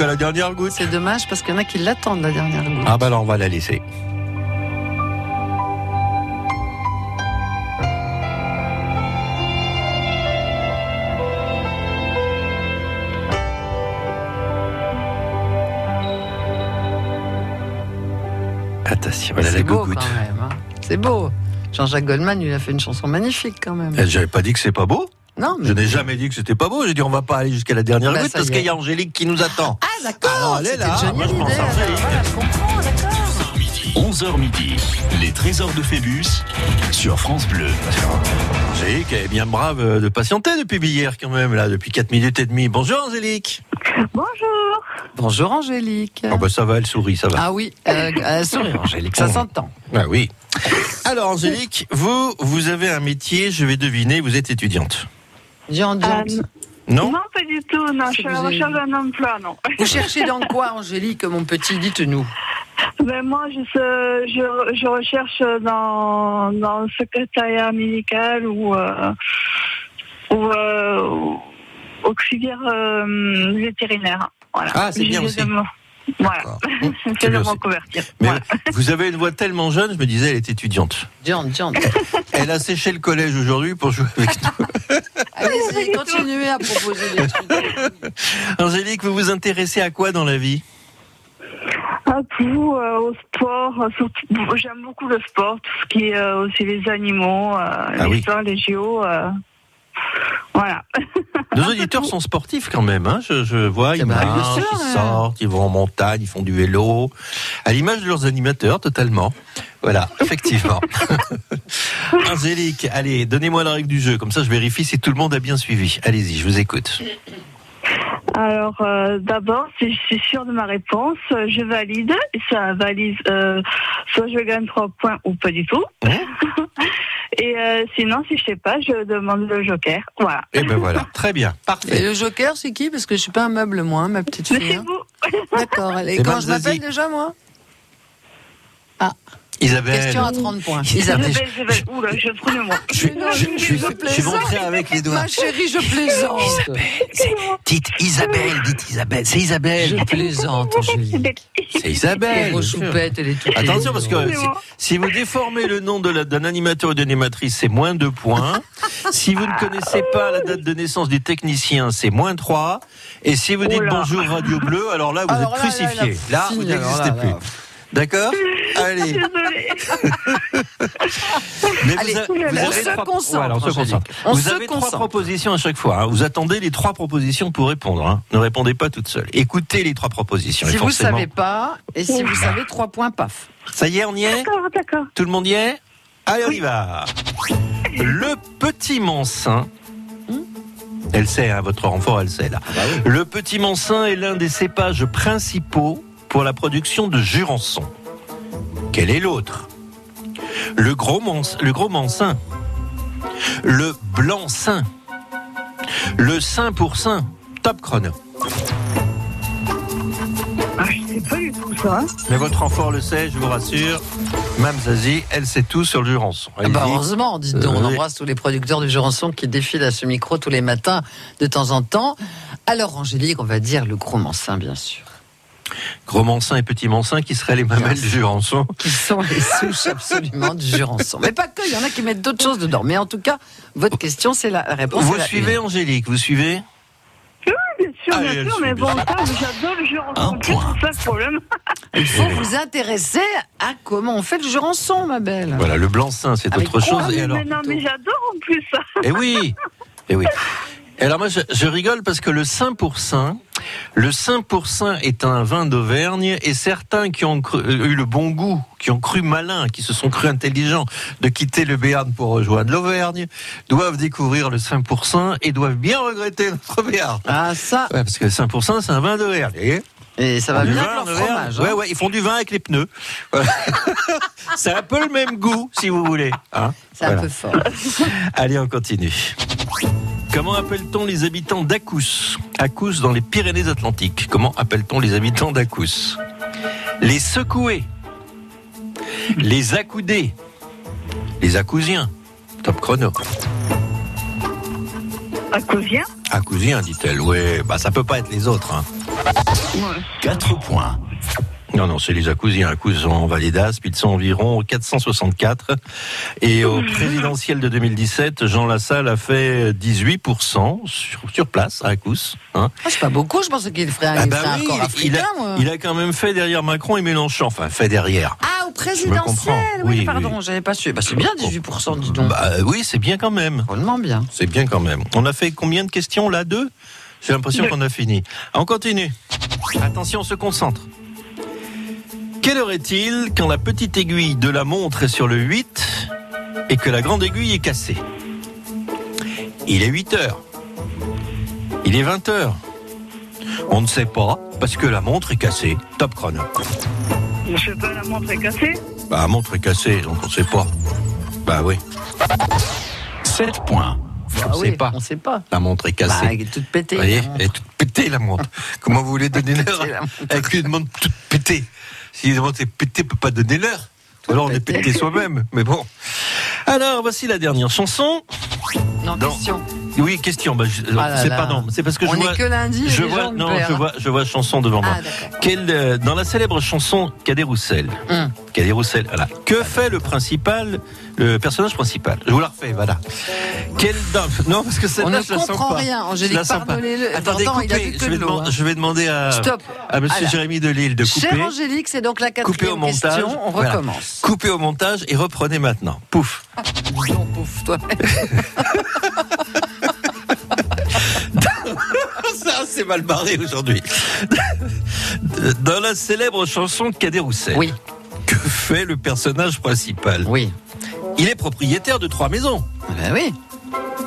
jusqu'à la dernière goutte. C'est dommage parce qu'il y en a qui l'attendent la dernière goutte. Ah bah alors on va la laisser. Attention, voilà la beau goutte. hein. C'est beau. Jean-Jacques Goldman, il a fait une chanson magnifique quand même. Eh, J'avais pas dit que c'est pas beau. Non, mais Je n'ai jamais dit que c'était pas beau. J'ai dit on va pas aller jusqu'à la dernière Bah, goutte parce qu'il y a Angélique qui nous attend. Ah d'accord, Alors, elle est c'était là. une Moi, je géniale pense idée. à Angélique. Voilà, je comprends, d'accord. 11h midi, les trésors de Phébus sur France Bleu. Angélique elle est bien brave euh, de patienter depuis hier quand même là, depuis 4 minutes et demie. Bonjour Angélique. Bonjour. Bonjour Angélique. Oh bah ça va, elle sourit, ça va. Ah oui, euh, elle sourit Angélique, ça s'entend. Ah oui. Alors Angélique, vous, vous avez un métier, je vais deviner, vous êtes étudiante. Dian, Dian. Euh, Non Non, pas du tout. Non, je suis à la recherche d'un emploi, non. Vous cherchez dans quoi Angélique, mon petit? Dites-nous. Ben, moi, je, je, je recherche dans, dans le secrétariat médical ou, euh, ou euh, auxiliaire euh, vétérinaire. Voilà. Ah, c'est bien aussi. Voilà. Hum, c'est aussi. convertir. Mais Voilà. vous avez une voix tellement jeune, je me disais, elle est étudiante. Dian, Dian. Elle a séché le collège aujourd'hui pour jouer avec nous. Allez-y, continuez à proposer des trucs. Angélique, vous vous intéressez à quoi dans la vie? À tout, euh, au sport. euh, surtout- J'aime beaucoup le sport, tout ce qui est euh, aussi les animaux, euh, Ah oui. les JO. Voilà. Nos auditeurs sont sportifs quand même. Hein. Je, je vois, ils marchent, ils sortent, ils vont en montagne, ils font du vélo. À l'image de leurs animateurs, totalement. Voilà, effectivement. Angélique, allez, donnez-moi la règle du jeu. Comme ça, je vérifie si tout le monde a bien suivi. Allez-y, je vous écoute. Alors, euh, d'abord, si je suis sûre de ma réponse, euh, je valide. Et ça valise, euh, soit je gagne trois points ou pas du tout. Hein Et euh, sinon, si je sais pas, je demande le joker. Voilà. Eh ben voilà, très bien, Et parfait. le joker, c'est qui? Parce que je suis pas un meuble, moi, hein, ma petite Mais fille. c'est hein. vous. D'accord. Et C'est comment Mme je m'appelle déjà, moi? Isabelle. Question à 30 points. Isabelle. Isabelle, Isabelle. Oula, je mot. Je, je, je, je, Je je suis montré avec les doigts. Ma chérie, je plaisante. Dites Isabelle, dites Isabelle. C'est Je Isabelle. plaisante, Angélique. C'est Isabelle. Attention parce que si, vous déformez le nom d'un animateur ou d'une animatrice, c'est moins 2 points. Si vous ne connaissez pas la date de naissance du technicien, c'est moins 3. Et si vous dites Oula. bonjour Radio Bleu, alors là, vous Alors êtes là, là, crucifié. là, vous n'existez là, plus. D'accord Allez. Mais Allez, a- on se trois- concentre, Voilà, on se concentre. On vous se avez trois propositions à chaque fois. hein. Vous attendez les trois propositions pour répondre. hein. Ne répondez pas toute seule. Écoutez les trois propositions. Si vous forcément- savez pas, et si vous savez, 3 points, paf. Ça y est, on y est D'accord, d'accord. Tout le monde y est Allez, on y va. Le petit mansin. Elle sait, hein, votre renfort, elle sait là. Le petit mansin est l'un des cépages principaux pour la production de Jurançon. Quel est l'autre? Le gros mans- le gros mansin. Le blanc sain. Le saint pour saint. Top chrono. Ah, je sais pas du tout ça. hein. Mais votre renfort le sait, je vous rassure. Mme Zazie, elle sait tout sur le Jurançon. Ah bah heureusement, dites donc, on Oui. embrasse tous les producteurs du Jurançon qui défilent à ce micro tous les matins de temps en temps. Alors, Angélique, on va dire le gros Mansin, bien sûr. Gros Mansin et Petit Mansin qui seraient les mamelles du Jurançon. Qui sont les souches absolument du Jurançon. Mais pas que, il y en a qui mettent d'autres choses dedans. Mais en tout cas, votre question, c'est la réponse. Vous la suivez une. Angélique, vous suivez Oui, bien sûr, Allez, bien sûr, mais bon, ça, j'adore le point. c'est ça le problème. Il faut vous intéresser à comment on fait le Jurançon, ma belle. Voilà, le blanc-seing, c'est autre quoi chose. Ah, Et mais, alors mais non, mais j'adore en plus ça. Eh oui, eh oui. Et alors moi, je, je rigole parce que le Saint pour Saint, le Saint pour Saint est un vin d'Auvergne et certains qui ont cru- euh, eu le bon goût, qui ont cru malins, qui se sont cru intelligents de quitter le Béarn pour rejoindre l'Auvergne, doivent découvrir le Saint pour Saint et doivent bien regretter notre Béarn. Ah, ça, Ouais, parce que le Saint pour Saint, c'est un vin d'Auvergne. et ça va bien avec leur fromage. Ouais, hein. ouais, ils font du vin avec les pneus. C'est un peu le même goût, si vous voulez. hein. C'est un peu fort. Allez, on continue. Comment appelle-t-on les habitants d'Akous Akous dans les Pyrénées-Atlantiques. Comment appelle-t-on les habitants d'Akous Les secoués. Les accoudés. Les acousiens. Top chrono. À Cousien Acousiens, dit-elle. Ouais, bah ça peut pas être les autres. hein. 4 points. Non, non, c'est les Acousiens. Acous en Vallée d'Aspe. Ils sont environ 464. Et au présidentiel de 2017, Jean Lassalle a fait 18% sur, sur place à Acous. Hein. Ah, c'est pas beaucoup, je pensais qu'il ferait un, Ah bah un oui, il, africain, a, moi. il a quand même fait derrière Macron et Mélenchon. Enfin, fait derrière. Ah, au présidentiel. Oui, Oui, pardon, oui. j'avais pas su. Bah, c'est bien 18%, dis donc. Bah oui, c'est bien quand même. Drôlement bien. C'est bien quand même. On a fait combien de questions là Deux? J'ai l'impression qu'on a fini. On continue. Attention, on se concentre. Quelle heure est-il quand la petite aiguille de la montre est sur le 8 et que la grande aiguille est cassée? Il est 8 heures. Il est 20 heures. On ne sait pas parce que la montre est cassée. Top chrono. Je sais pas, la montre est cassée? Bah, la montre est cassée, donc on ne sait pas. Bah oui, 7 points. Ah on ne oui, sait pas. On sait pas. La montre est Bah, cassée. elle est toute pétée. Vous voyez, elle est toute pétée la montre. Comment vous voulez donner l'heure avec une montre toute pétée Si la montre est pétée, on peut pas donner l'heure. Alors on est pété soi-même. Mais bon. Alors voici la dernière chanson. Non, Non. question. Oui, question. Bah, Ah là c'est là. pas non. C'est parce que je on vois. que lundi. je vois, non, je vois, je vois chanson devant moi. Ah. Quelle, euh, dans la célèbre chanson Cadet Roussel, Hum. Cadet Roussel, voilà. Que fait le principal, le personnage principal? Je vous la refais, voilà. Non parce que On celle-là ne je la comprend pas. rien. Angélique, la pardonnez-le. Attendez, il a je, vais hein. je vais demander à, Stop. à Monsieur Alors, Jérémy Delille de couper. Chère Angélique, c'est donc la Coupez au quatrième montage. question. On Voilà. recommence. Coupez au montage et reprenez maintenant. Pouf. Non, pouf, toi. Ça, c'est mal barré aujourd'hui. Dans la célèbre chanson Cadet Roussel. Oui, Que fait le personnage principal oui. Il est propriétaire de trois maisons. Ben oui.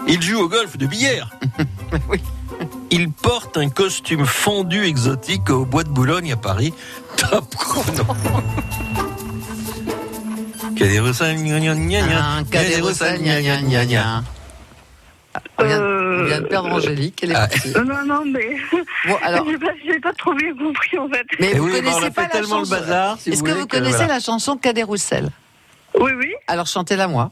Il joue au golf de billard. Oui. Il porte un costume fondu exotique au bois de Boulogne à Paris. Top chrono. Cadet Roussel, gna gna gna cadet Roussel, gna gna gna gna. On vient, on vient de perdre Angélique, elle est Ah. partie. Non, non, non, mais. Bon, alors, J'ai pas, j'ai pas trop bien compris en fait. mais vous oui, on connaissez pas la tellement le chanson. bazar. si Est-ce vous que voulez vous connaissez voilà. la chanson Cadet Roussel? Oui, oui. Alors chantez-la moi.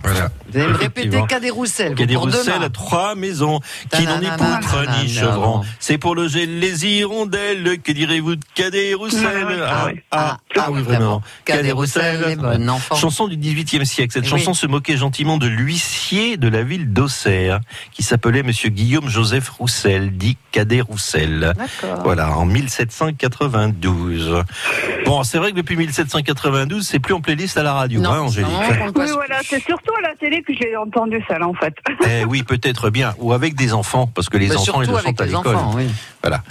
Voilà. Vous allez me répéter Effectivement. Cadet Roussel. Cadet pour Roussel demain. a trois maisons qui n'ont ni poutre ni chevron. C'est pour loger les hirondelles. Que direz-vous de Cadet Roussel? Ouais, ouais, Ah, ouais. ah, ah oui, vraiment. Cadet Roussel est bonne, enfant. Chanson du XVIIIe siècle. Cette Eh chanson oui. se moquait gentiment de l'huissier de la ville d'Auxerre, qui s'appelait Monsieur Guillaume Joseph Roussel, dit Cadet Roussel. D'accord. Voilà, en 1792. Bon, c'est vrai que depuis 1792, c'est plus en playlist à la radio, Non, hein, Angélique. Oui, voilà, c'est surtout à la télé que j'ai entendu ça, là, en fait. Eh oui, peut-être bien. Ou avec des enfants, parce que les Bah, enfants, ils le avec sont à l'école. enfants, oui. Voilà.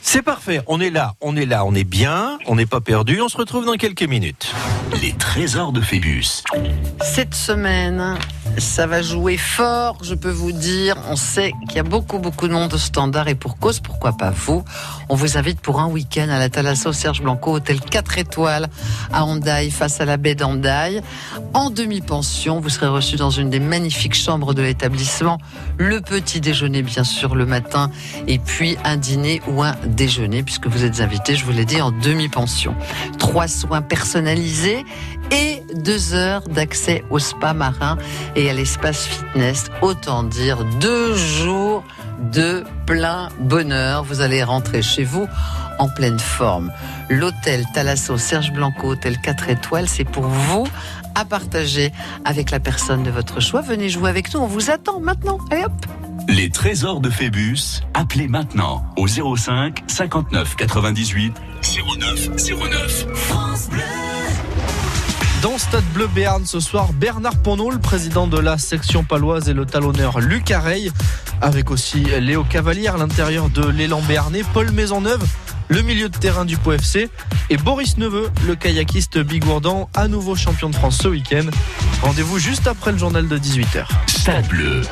C'est parfait. On est là, on est là, on est bien, on n'est pas perdu. On se retrouve dans quelques minutes. Les trésors de Phébus. Cette semaine, ça va jouer fort, je peux vous dire. On sait qu'il y a beaucoup, beaucoup de monde au standard et pour cause, pourquoi pas vous? On vous invite pour un week-end à la Thalasso Serge Blanco, hôtel 4 étoiles à Hendaye, face à la baie d'Hendaye. En demi-pension, vous serez reçu dans une des magnifiques chambres de l'établissement. Le petit déjeuner, bien sûr, le matin, et puis un dîner ou un déjeuner, puisque vous êtes invité, je vous l'ai dit, en demi-pension. Trois soins personnalisés et deux heures d'accès au spa marin et à l'espace fitness. Autant dire deux jours de plein bonheur. Vous allez rentrer chez vous en pleine forme. L'hôtel Thalasso Serge Blanco, hôtel 4 étoiles, c'est pour vous à partager avec la personne de votre choix. Venez jouer avec nous, on vous attend maintenant. Allez hop Les trésors de Phébus, appelez maintenant au 05 59 98 09 09. France Bleu. Dans Stade Bleu Béarn ce soir, Bernard Ponneau, le président de la section paloise et le talonneur Luc Areil, avec aussi Léo Cavalier à l'intérieur de l'élan béarnais, Paul Maisonneuve, le milieu de terrain du POFC et Boris Neveu, le kayakiste bigourdan, à nouveau champion de France ce week-end. Rendez-vous juste après le journal de 18h. Stade Bleu.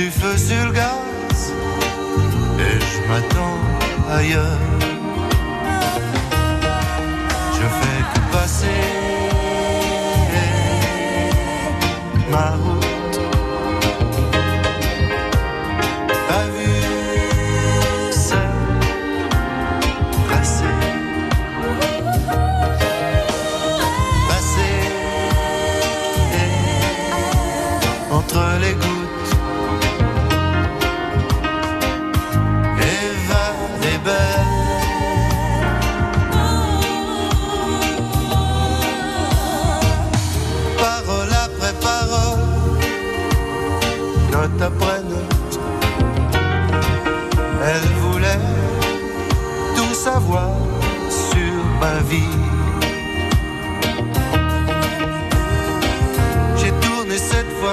Du feu sur le gaz et je m'attends ailleurs.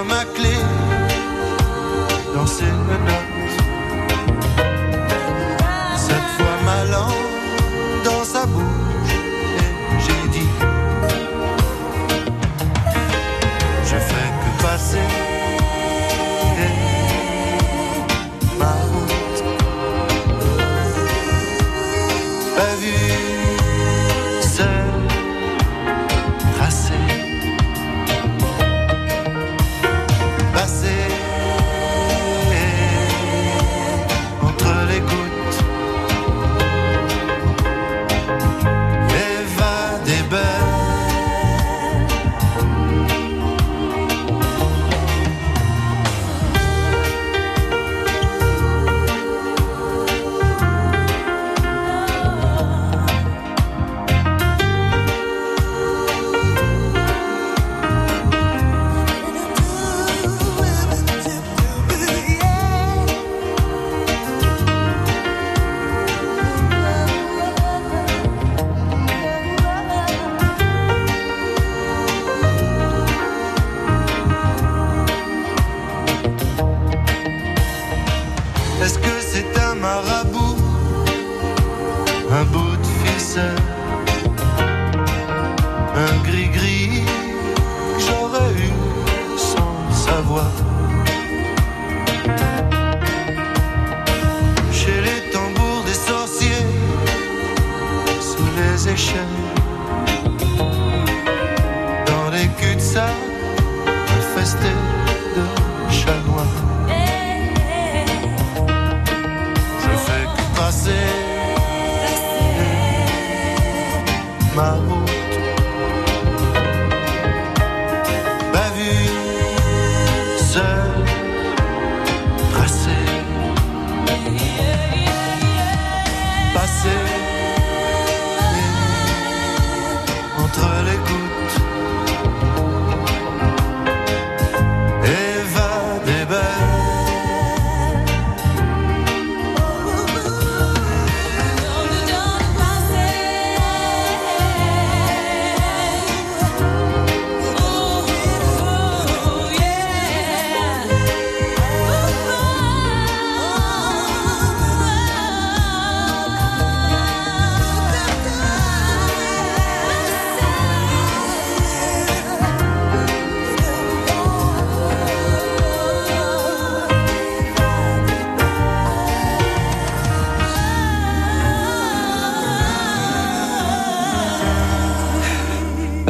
Ma clé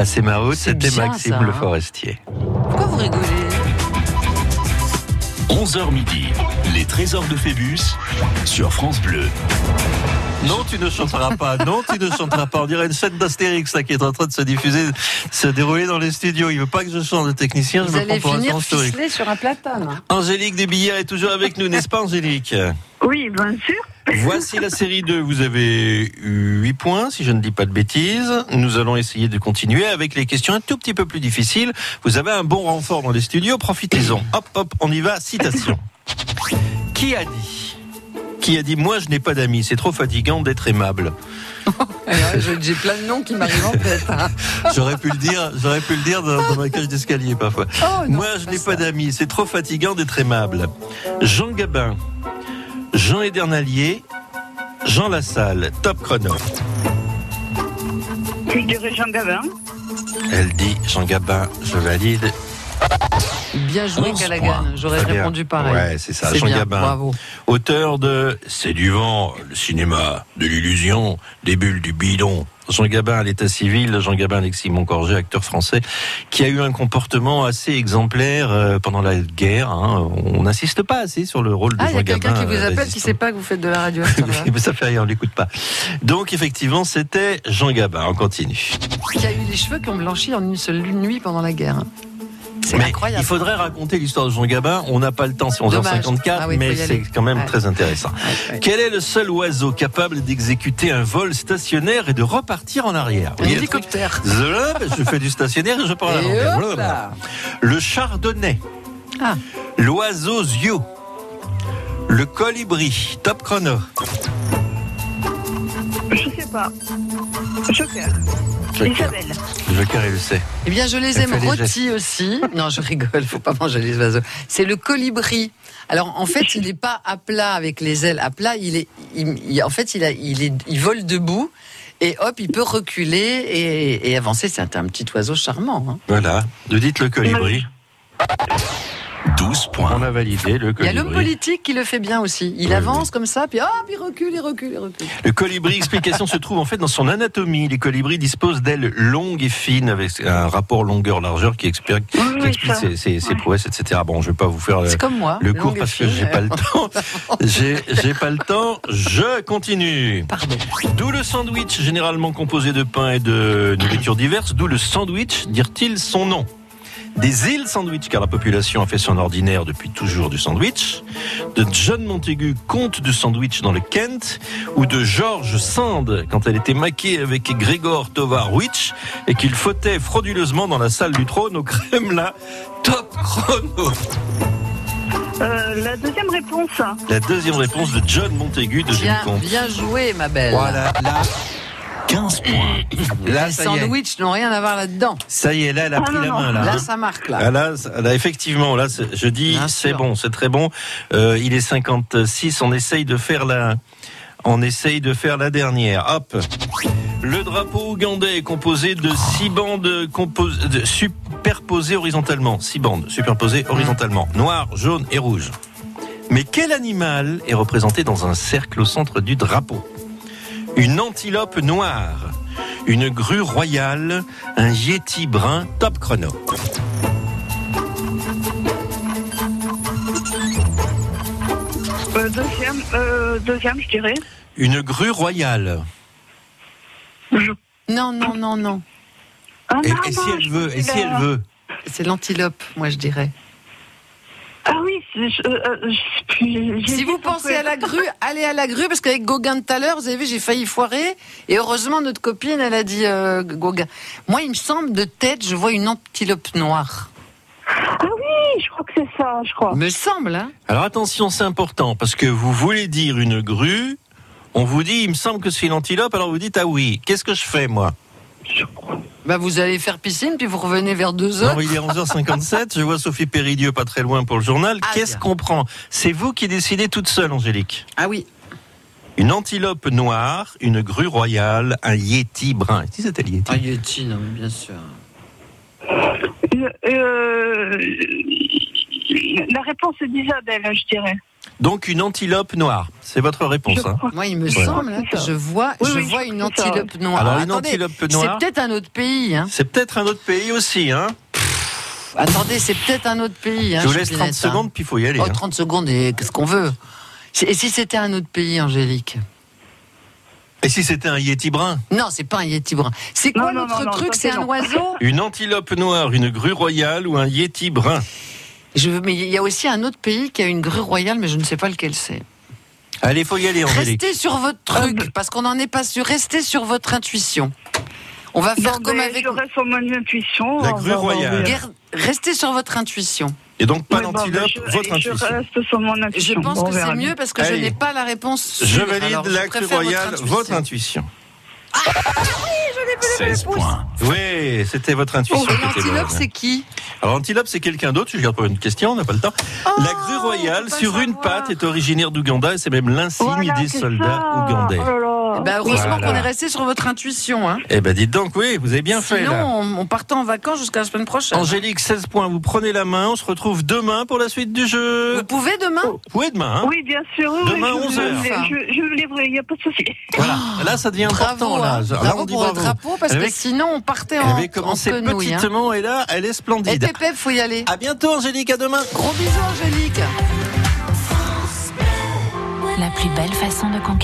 Passer ma route, c'était Maxime ça, Le hein. Forestier. Pourquoi vous rigolez 11h midi, les trésors de Phébus sur France Bleu. Non, tu ne chanteras pas. Non, tu ne chanteras pas. On dirait une scène d'Astérix là, qui est en train de se diffuser, se dérouler dans les studios. Il veut pas que je chante le technicien. Vous je me allez prends pour un historique. sur un platane. Angélique Desbillères est toujours avec nous, n'est-ce pas, Angélique? Oui, bien sûr. Voici la série 2. Vous avez eu 8 points, si je ne dis pas de bêtises. Nous allons essayer de continuer avec les questions un tout petit peu plus difficiles. Vous avez un bon renfort dans les studios, profitez-en. Hop, hop, on y va. Citation. Qui a dit? Qui a dit Moi, je n'ai pas d'amis, c'est trop fatigant d'être aimable. Je- J'ai plein de noms qui m'arrivent en tête. hein. J'aurais pu le dire, j'aurais pu le dire dans, dans ma cage d'escalier parfois. Oh, non, Moi, je n'ai pas d'amis, c'est trop fatigant d'être aimable. Jean Gabin, Jean Edernalier, Jean Lassalle, top chrono. Je dirais Jean Gabin? Elle dit Jean Gabin, je valide. Bien joué, 11 Callaghan. points. J'aurais répondu pareil. Ouais, c'est ça, Jean bien, Gabin. Bravo. Auteur de C'est du vent, le cinéma, de l'illusion, des bulles du bidon. Jean Gabin à l'état civil, Jean Gabin Alexis Moncorgé, acteur français, qui a eu un comportement assez exemplaire euh, pendant la guerre. hein. On n'insiste pas assez sur le rôle de Ah, il y Jean a quelqu'un Gabin. qui vous euh, appelle qui résistant. sait pas que vous faites de la radio. mais ça fait rien, on l'écoute pas. Donc effectivement, c'était Jean Gabin. On continue. Qui a eu les cheveux qui ont blanchi en une seule nuit pendant la guerre. C'est incroyable. il faudrait raconter l'histoire de Jean Gabin. On n'a pas le temps, c'est Dommage. 11h54, Ah oui, mais c'est quand même Ouais. très intéressant. Ouais, ouais. Quel est le seul oiseau capable d'exécuter un vol stationnaire et de repartir en arrière Un hélicoptère. Je fais du stationnaire et je pars à Et là. Le chardonnay. Ah. L'oiseau zio. Le colibri. Top chrono. Je sais pas. Joker. Joker. Isabelle. Joker, il le sait. Eh bien, je les Elle aime rôtis aussi. Non, je rigole, faut pas manger les oiseaux. C'est le colibri. Alors, en fait, il n'est pas à plat avec les ailes à plat. Il est, il- il- en fait, il, a, il, est, il vole debout et hop, il peut reculer et, et avancer. C'est un, un petit oiseau charmant. hein. Voilà. Nous dites le colibri. 12 points. On a validé le Il y a l'homme colibri. politique qui le fait bien aussi. Il Oui, avance comme ça, puis hop, il recule, il recule, il recule. Le colibri, explication se trouve en fait dans son anatomie. Les colibris disposent d'ailes longues et fines avec un rapport longueur-largeur qui explique, Oui, qui oui, explique ça. ses, ses- ses Ouais. prouesses, etc. Bon, je vais pas vous faire le, C'est comme moi. le longue cours parce que j'ai pas le temps. J'ai pas le temps. Je continue. Pardon. D'où le sandwich, généralement composé de pain et de nourriture diverses. D'où le sandwich, dire-t-il son nom? Des îles sandwich, car la population a fait son ordinaire depuis toujours du sandwich, de John Montaigu, comte du sandwich dans le Kent, ou de George Sand, quand elle était maquée avec Grégor Tovar Witch, et qu'il fautait frauduleusement dans la salle du trône au Kremlin. Top chrono Euh, la deuxième réponse. La deuxième réponse de John Montaigu, deuxième Bien, comte. bien joué, ma belle. Voilà, là, 15 points. là, Les sandwichs n'ont rien à voir là-dedans. Ça y est, là, elle a Ah, pris non, la non. main, là. Là, hein. ça marque, là. Ah là, effectivement, là, je dis, c'est bon, c'est très bon. Euh, il est 56, on essaye de faire la, on essaye de faire la dernière. Hop. Le drapeau ougandais est composé de six bandes compos- de- superposées horizontalement. Six bandes superposées horizontalement. Noir, jaune et rouge. Mais quel animal est représenté dans un cercle au centre du drapeau? Une antilope noire, une grue royale, un yéti brun, top chrono. Euh, deuxième, euh, deuxième, je dirais. Une grue royale. Je Non, non, non, non. Ah, Et, non, et si elle veut, et si elle veut C'est l'antilope, moi je dirais. Ah oui, je- euh, euh, je- Si vous pensez à la grue, allez à la grue, parce qu'avec Gauguin tout à l'heure, vous avez vu, j'ai failli foirer. Et heureusement, notre copine, elle a dit euh, Gauguin. Moi, il me semble, de tête, je vois une antilope noire. Ah oui, je crois que c'est ça, je crois. Me semble, hein Alors attention, c'est important parce que vous voulez dire une grue. On vous dit, il me semble que c'est une antilope, alors vous dites ah oui. Qu'est-ce que je fais moi? Bah, Vous allez faire piscine, puis vous revenez vers 2 heures. Non, il est 11h57. Je vois Sophie Péridieu pas très loin pour le journal. Ah, Qu'est-ce qu'on prend? C'est vous qui décidez toute seule, Angélique? Ah oui. Une antilope noire, une grue royale, un yéti brun. Si c'était le yéti? Ah, Yeti, non, mais bien sûr. Euh, euh, la réponse est d'Isabelle, je dirais. Donc une antilope noire. C'est votre réponse. Hein. Moi, il me Voilà. semble hein, que je vois, Oui, je oui, vois une c'est ça. antilope noire. Alors, une Attendez, antilope C'est noire. peut-être un autre pays. Hein. C'est peut-être un autre pays aussi. Hein. Attendez, c'est peut-être un autre pays. Hein, je vous laisse Chupinette, 30 hein. secondes, puis il faut y aller. Oh, hein. 30 secondes, et qu'est-ce qu'on veut? Et si c'était un autre pays, Angélique? Et si c'était un yéti brun? Non, c'est pas un yéti brun. C'est quoi l'autre truc? C'est c'est un oiseau? Une antilope noire, une grue royale ou un yéti brun? Je, veux- Mais il y a aussi un autre pays qui a une grue royale, mais je ne sais pas lequel c'est. Allez, faut y aller, Angélique. Restez sur votre truc, parce qu'on n'en est pas sûr. Restez sur votre intuition. On va faire comme avec. Je reste sur mon intuition. La On grue royale. Guerre- Restez sur votre intuition. Et donc pas Oui, bon, je- votre intuition. Je reste sur mon Je intuition. pense Bon, que c'est mieux parce que je n'ai pas la réponse. Je sûre. valide je la crue préfère votre royale, intuition. votre intuition. 16 points. Oui, c'était votre intuition. Était l'antilope, c'est qui Alors l'antilope, c'est quelqu'un d'autre. Je garde pas une question, on n'a pas le temps. la grue royale, sur une savoir. patte, est originaire d'Ouganda et c'est même l'insigne Voilà, des soldats ça. ougandais. Oh là là. Ben, Heureusement Voilà. qu'on est resté sur votre intuition. Hein. Eh ben dites donc, oui, vous avez bien fait Sinon, on, partait en vacances jusqu'à la semaine prochaine. Angélique, 16 points, vous prenez la main, on se retrouve demain pour la suite du jeu. Vous pouvez demain? Vous pouvez demain, hein Oui, bien sûr. oui, Demain, oui, je- 11 heures. Je, je, il n'y a pas de souci. Voilà. Là, ça devient important. Bravo, Là, hein. Là, bravo on dit pour le bravo. drapeau, parce Elle que sinon on partait Elle en, avait commencé hein. petitement et là, elle est Et splendide. Pépé, faut y aller. À bientôt, Angélique, à demain. Gros bisous, Angélique. La plus belle façon de conquérir.